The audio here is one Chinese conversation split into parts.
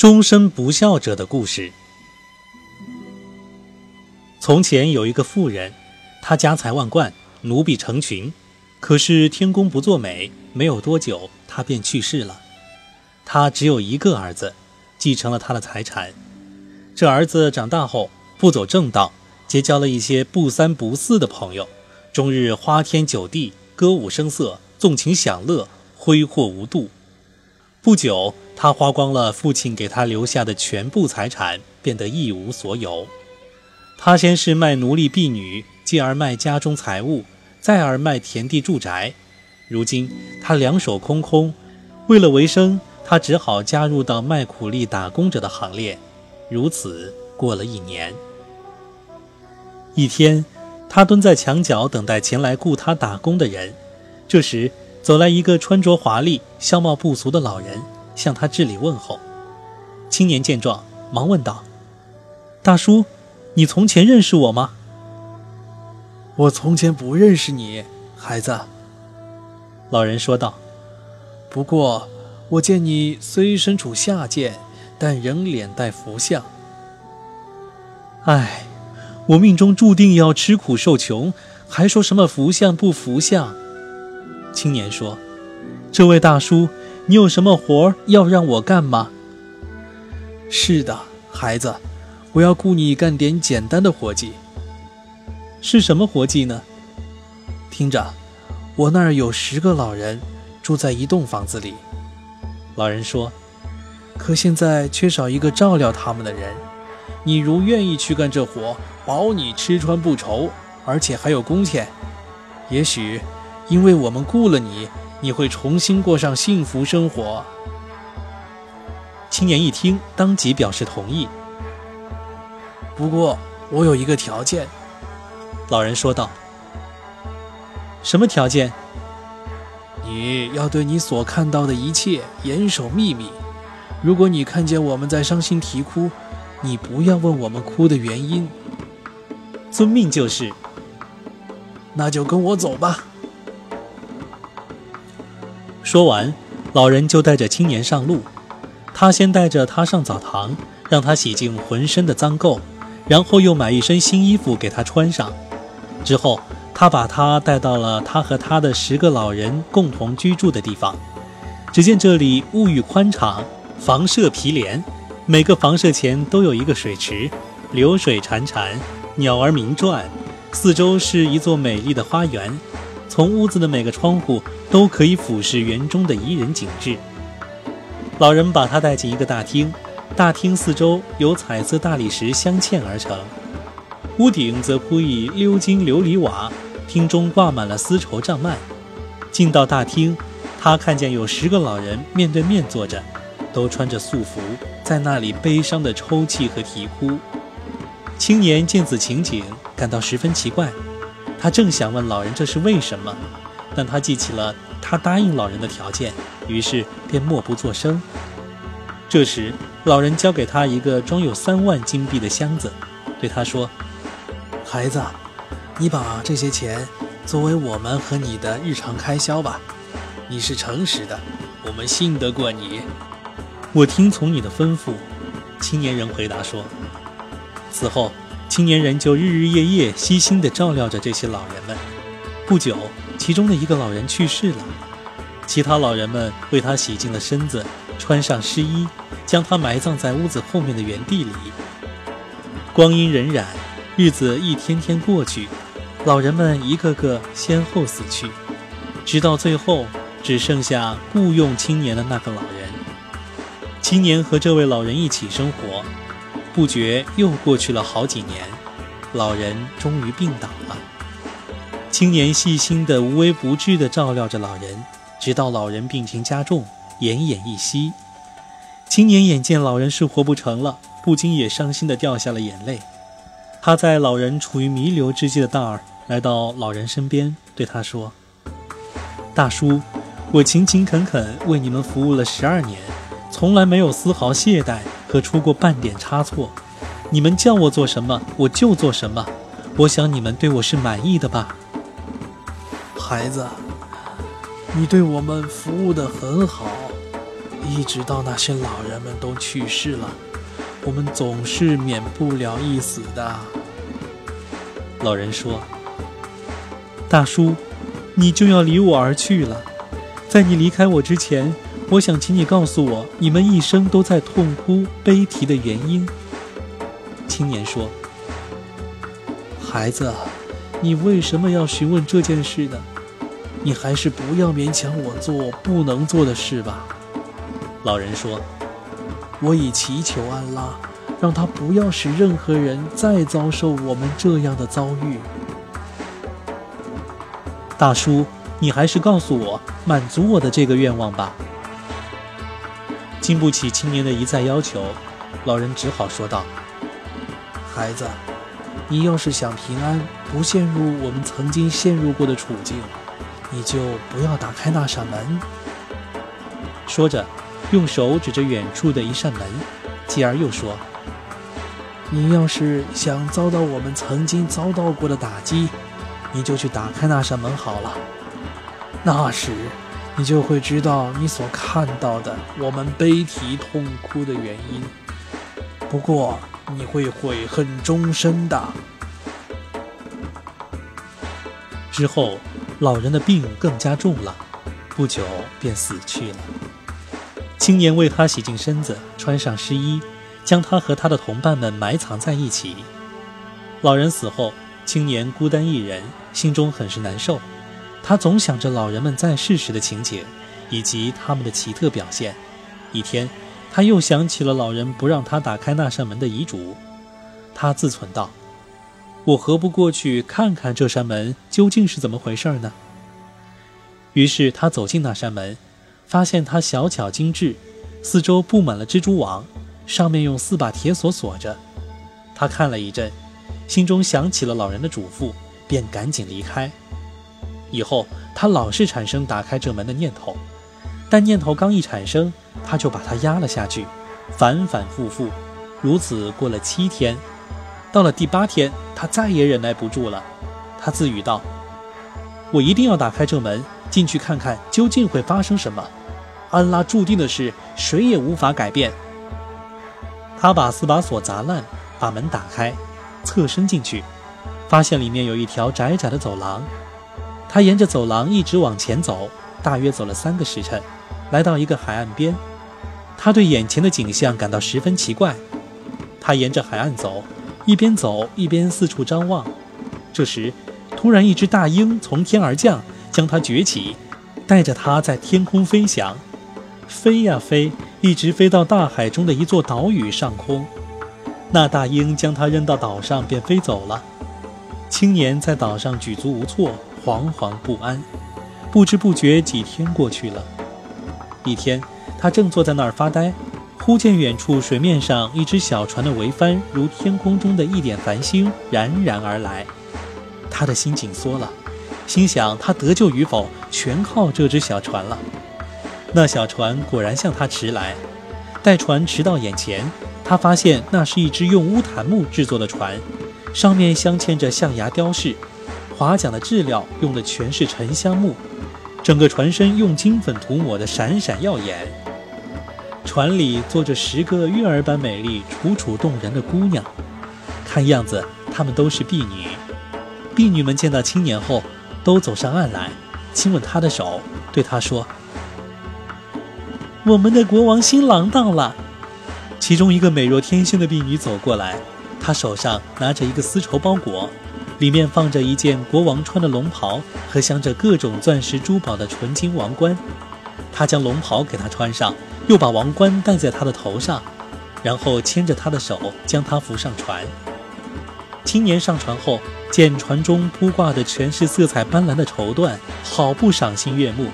终身不孝者的故事。从前有一个妇人，她家财万贯，奴婢成群。可是天公不作美，没有多久，她便去世了。她只有一个儿子，继承了她的财产。这儿子长大后不走正道，结交了一些不三不四的朋友，终日花天酒地，歌舞声色，纵情享乐，挥霍无度。不久，他花光了父亲给他留下的全部财产，变得一无所有。他先是卖奴隶婢女，继而卖家中财物，再而卖田地住宅。如今他两手空空，为了维生，他只好加入到卖苦力打工者的行列。如此过了一年。一天，他蹲在墙角等待前来雇他打工的人。这时，走来一个穿着华丽、相貌不俗的老人，向他致礼问候。青年见状，忙问道：“大叔，你从前认识我吗？”“我从前不认识你，孩子。”老人说道。“不过，我见你虽身处下贱，但仍脸带福相。”“唉，我命中注定要吃苦受穷，还说什么福相不福相？”青年说：“这位大叔，你有什么活要让我干吗？”“是的，孩子，我要雇你干点简单的活计。”“是什么活计呢？”“听着，我那儿有十个老人住在一栋房子里。”老人说：“可现在缺少一个照料他们的人。你如愿意去干这活，保你吃穿不愁，而且还有工钱。也许……”因为我们雇了你，你会重新过上幸福生活。青年一听，当即表示同意。不过我有一个条件，老人说道。什么条件？你要对你所看到的一切严守秘密。如果你看见我们在伤心啼哭，你不要问我们哭的原因。遵命就是。那就跟我走吧。说完，老人就带着青年上路。他先带着他上澡堂，让他洗净浑身的脏垢，然后又买一身新衣服给他穿上。之后，他把他带到了他和他的十个老人共同居住的地方。只见这里物欲宽敞，房舍毗连，每个房舍前都有一个水池，流水潺潺，鸟儿鸣啭，四周是一座美丽的花园。从屋子的每个窗户都可以俯视园中的宜人景致。老人把他带进一个大厅，大厅四周由彩色大理石镶嵌而成，屋顶则铺以鎏金琉璃瓦，厅中挂满了丝绸帐幔。进到大厅，他看见有十个老人面对面坐着，都穿着素服，在那里悲伤地抽泣和啼哭。青年见此情景，感到十分奇怪。他正想问老人这是为什么，但他记起了他答应老人的条件，于是便默不作声。这时，老人交给他一个装有三万金币的箱子，对他说：“孩子，你把这些钱作为我们和你的日常开销吧。你是诚实的，我们信得过你。”我听从你的吩咐。”青年人回答说。此后。青年人就日日夜夜悉心地照料着这些老人们。不久，其中的一个老人去世了，其他老人们为他洗净了身子，穿上湿衣，将他埋葬在屋子后面的园地里。光阴荏苒，日子一天天过去，老人们一个个先后死去，直到最后只剩下雇佣青年的那个老人。青年和这位老人一起生活。不觉又过去了好几年，老人终于病倒了。青年细心的、无微不至的照料着老人，直到老人病情加重，奄奄一息。青年眼见老人是活不成了，不禁也伤心的掉下了眼泪。他在老人处于弥留之际的大儿来到老人身边，对他说：“大叔，我勤勤恳恳为你们服务了十二年，从来没有丝毫懈怠。”可出过半点差错，你们叫我做什么，我就做什么。我想你们对我是满意的吧，孩子，你对我们服务的很好，一直到那些老人们都去世了，我们总是免不了一死的。老人说：“大叔，你就要离我而去了，在你离开我之前，我想请你告诉我，你们一生都在痛哭悲啼的原因。”青年说：“孩子，你为什么要询问这件事呢？你还是不要勉强我做不能做的事吧。”老人说：“我已祈求安拉。”让他不要使任何人再遭受我们这样的遭遇。大叔，你还是告诉我，满足我的这个愿望吧。经不起青年的一再要求，老人只好说道：“孩子，你要是想平安，不陷入我们曾经陷入过的处境，你就不要打开那扇门。”说着，用手指着远处的一扇门，继而又说。你要是想遭到我们曾经遭到过的打击，你就去打开那扇门好了。那时，你就会知道你所看到的我们悲啼痛哭的原因。不过，你会悔恨终身的。之后，老人的病更加重了，不久便死去了。青年为他洗净身子，穿上湿衣。将他和他的同伴们埋藏在一起。老人死后，青年孤单一人，心中很是难受。他总想着老人们在世时的情景，以及他们的奇特表现。一天，他又想起了老人不让他打开那扇门的遗嘱。他自忖道：“我何不过去看看这扇门究竟是怎么回事呢？”于是他走进那扇门，发现它小巧精致，四周布满了蜘蛛网。上面用四把铁锁锁着，他看了一阵，心中想起了老人的嘱咐，便赶紧离开。以后他老是产生打开这门的念头，但念头刚一产生，他就把它压了下去，反反复复，如此过了七天。到了第八天，他再也忍耐不住了，他自语道：“我一定要打开这门，进去看看究竟会发生什么。安拉注定的事，谁也无法改变。”他把四把锁砸烂，把门打开，侧身进去，发现里面有一条窄窄的走廊。他沿着走廊一直往前走，大约走了三个时辰，来到一个海岸边。他对眼前的景象感到十分奇怪。他沿着海岸走，一边走一边四处张望。这时，突然一只大鹰从天而降，将他举起，带着他在天空飞翔，飞呀飞。一直飞到大海中的一座岛屿上空，那大鹰将他扔到岛上，便飞走了。青年在岛上举足无措，惶惶不安。不知不觉几天过去了。一天，他正坐在那儿发呆，忽见远处水面上一只小船的桅帆如天空中的一点繁星冉冉而来。他的心紧缩了，心想他得救与否全靠这只小船了。那小船果然向他驰来，待船驰到眼前，他发现那是一只用乌檀木制作的船，上面镶嵌着象牙雕饰，划桨的质料用的全是沉香木，整个船身用金粉涂抹的闪闪耀眼。船里坐着十个月儿般美丽、楚楚动人的姑娘，看样子她们都是婢女。婢女们见到青年后，都走上岸来，亲吻他的手，对他说。我们的国王新郎到了。其中一个美若天仙的婢女走过来，她手上拿着一个丝绸包裹，里面放着一件国王穿的龙袍和镶着各种钻石珠宝的纯金王冠。他将龙袍给他穿上，又把王冠戴在他的头上，然后牵着他的手将他扶上船。青年上船后，见船中铺挂的全是色彩斑斓的绸缎，好不赏心悦目。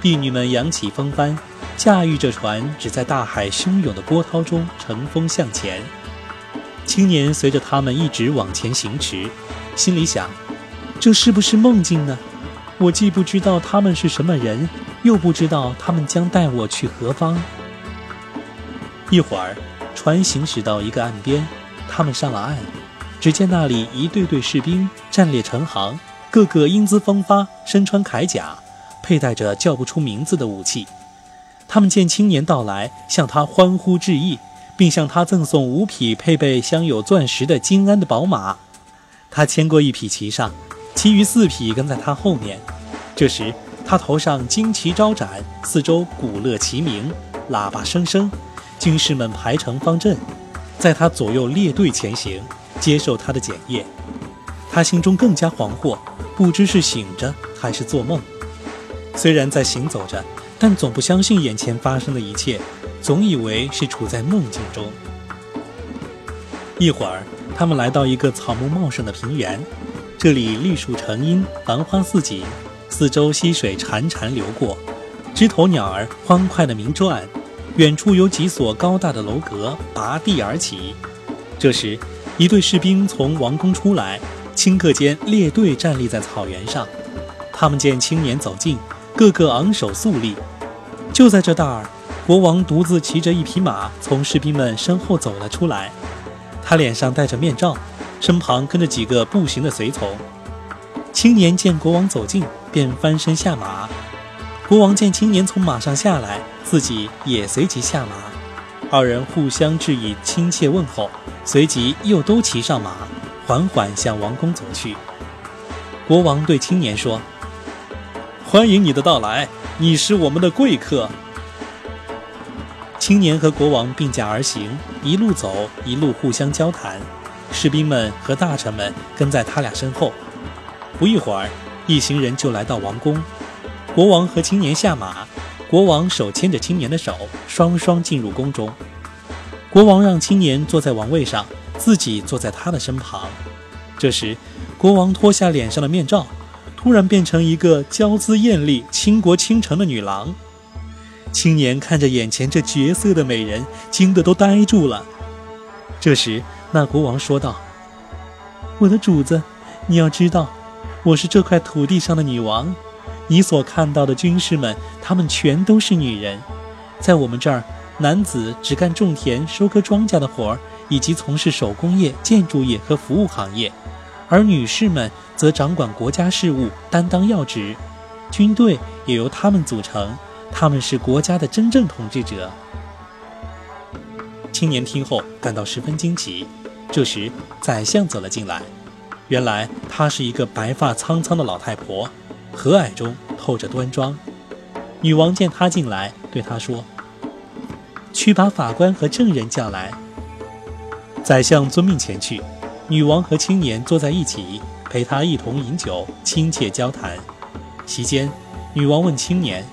婢女们扬起风帆。驾驭着船，只在大海汹涌的波涛中乘风向前。青年随着他们一直往前行驰，心里想：这是不是梦境呢？我既不知道他们是什么人，又不知道他们将带我去何方。一会儿，船行驶到一个岸边，他们上了岸，只见那里一队队士兵站列成行，个个英姿风发，身穿铠甲，佩戴着叫不出名字的武器。他们见青年到来，向他欢呼致意，并向他赠送五匹配备镶有钻石的金鞍的宝马。他牵过一匹骑上，其余四匹跟在他后面。这时，他头上旌旗招展，四周鼓乐齐鸣，喇叭声声，军士们排成方阵，在他左右列队前行，接受他的检验。他心中更加惶惑，不知是醒着还是做梦。虽然在行走着。但总不相信眼前发生的一切，总以为是处在梦境中。一会儿，他们来到一个草木茂盛的平原，这里绿树成荫，繁花似锦，四周溪水潺潺流过，枝头鸟儿欢快地鸣啭，远处有几所高大的楼阁拔地而起。这时，一队士兵从王宫出来，顷刻间列队站立在草原上。他们见青年走近。个个昂首肃立。就在这当儿，国王独自骑着一匹马从士兵们身后走了出来。他脸上戴着面罩，身旁跟着几个步行的随从。青年见国王走近，便翻身下马。国王见青年从马上下来，自己也随即下马。二人互相致以亲切问候，随即又都骑上马，缓缓向王宫走去。国王对青年说。欢迎你的到来，你是我们的贵客。青年和国王并驾而行，一路走，一路互相交谈。士兵们和大臣们跟在他俩身后。不一会儿，一行人就来到王宫。国王和青年下马，国王手牵着青年的手，双双进入宫中。国王让青年坐在王位上，自己坐在他的身旁。这时，国王脱下脸上的面罩。突然变成一个娇姿艳丽、倾国倾城的女郎。青年看着眼前这绝色的美人，惊得都呆住了。这时，那国王说道：“我的主子，你要知道，我是这块土地上的女王。你所看到的军士们，他们全都是女人。在我们这儿，男子只干种田、收割庄稼的活儿，以及从事手工业、建筑业和服务行业。”而女士们则掌管国家事务，担当要职，军队也由他们组成，他们是国家的真正统治者。青年听后感到十分惊奇。这时，宰相走了进来，原来她是一个白发苍苍的老太婆，和蔼中透着端庄。女王见她进来，对她说：“去把法官和证人叫来。”宰相遵命前去。女王和青年坐在一起，陪他一同饮酒，亲切交谈。席间，女王问青年：“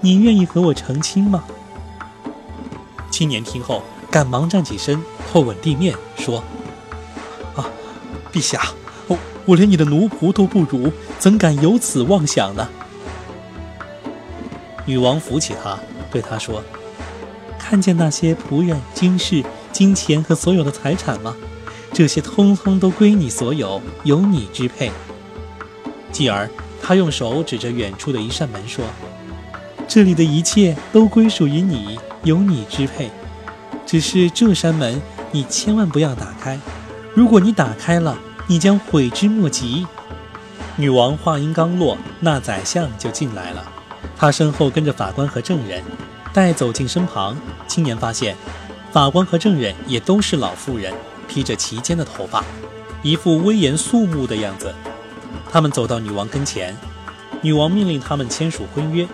你愿意和我成亲吗？”青年听后，赶忙站起身，后吻地面，说：“啊，陛下，我我连你的奴仆都不如，怎敢有此妄想呢？”女王扶起他，对他说：“看见那些仆人、军士、金钱和所有的财产吗？”这些通通都归你所有，由你支配。继而，他用手指着远处的一扇门说：“这里的一切都归属于你，由你支配。只是这扇门，你千万不要打开。如果你打开了，你将悔之莫及。”女王话音刚落，那宰相就进来了，他身后跟着法官和证人。待走进身旁，青年发现，法官和证人也都是老妇人。披着齐肩的头发，一副威严肃穆的样子。他们走到女王跟前，女王命令他们签署婚约。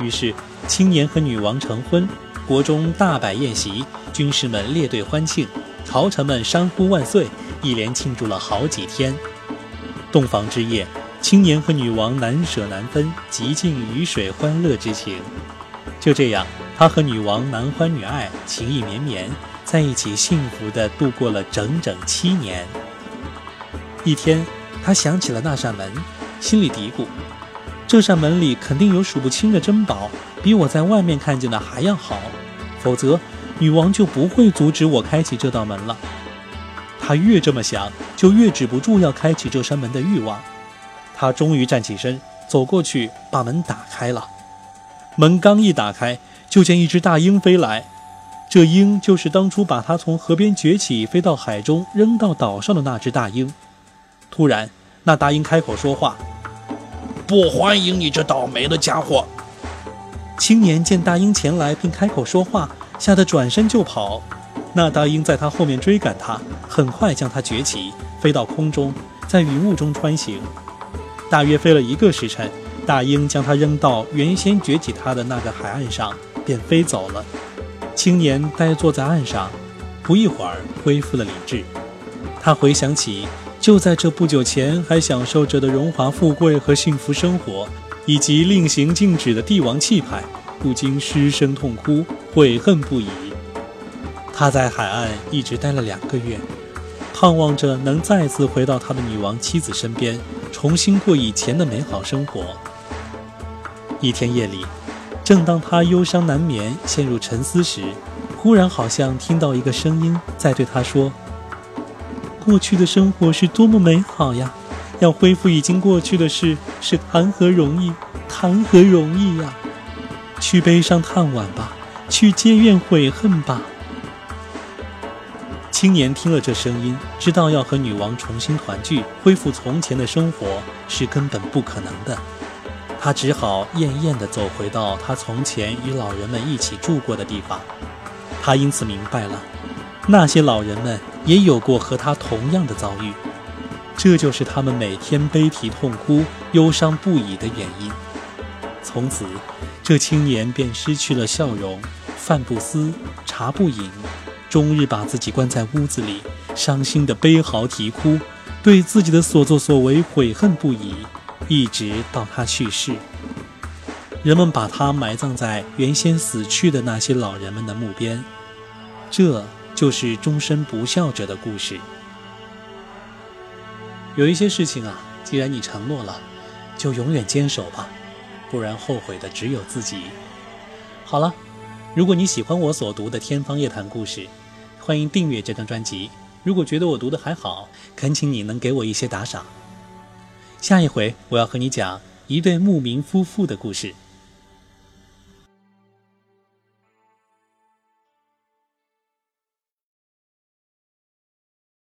于是，青年和女王成婚，国中大摆宴席，军士们列队欢庆，朝臣们山呼万岁，一连庆祝了好几天。洞房之夜，青年和女王难舍难分，极尽鱼水欢乐之情。就这样，他和女王男欢女爱，情意绵绵。在一起幸福地度过了整整七年。一天，他想起了那扇门，心里嘀咕：这扇门里肯定有数不清的珍宝，比我在外面看见的还要好，否则女王就不会阻止我开启这道门了。他越这么想，就越止不住要开启这扇门的欲望。他终于站起身，走过去把门打开了。门刚一打开，就见一只大鹰飞来。这鹰就是当初把他从河边崛起、飞到海中、扔到岛上的那只大鹰。突然，那大鹰开口说话：“不欢迎你这倒霉的家伙！”青年见大鹰前来并开口说话，吓得转身就跑。那大鹰在他后面追赶他，很快将他举起，飞到空中，在云雾中穿行。大约飞了一个时辰，大鹰将他扔到原先掘起他的那个海岸上，便飞走了。青年呆坐在岸上，不一会儿恢复了理智。他回想起就在这不久前还享受着的荣华富贵和幸福生活。以及令行禁止的帝王气派，不禁失声痛哭，悔恨不已。他在海岸一直待了两个月，盼望着能再次回到他的女王妻子身边，重新过以前的美好生活。一天夜里，正当他忧伤难眠、陷入沉思时，忽然好像听到一个声音在对他说：“过去的生活是多么美好呀！”要恢复已经过去的事，是谈何容易？谈何容易呀！去悲伤叹惋吧，去结怨悔恨吧。青年听了这声音，知道要和女王重新团聚，恢复从前的生活是根本不可能的。他只好厌厌地走回到他从前与老人们一起住过的地方。他因此明白了，那些老人们也有过和他同样的遭遇。这就是他们每天悲啼痛哭、忧伤不已的原因。从此，这青年便失去了笑容，饭不思，茶不饮，终日把自己关在屋子里，伤心的悲嚎啼哭，对自己的所作所为悔恨不已，一直到他去世。人们把他埋葬在原先死去的那些老人们的墓边。这就是终身不孝者的故事。有一些事情啊，既然你承诺了，就永远坚守吧，不然后悔的只有自己。好了，如果你喜欢我所读的《天方夜谭》故事，欢迎订阅这张专辑。如果觉得我读的还好，恳请你能给我一些打赏。下一回我要和你讲一对牧民夫妇的故事。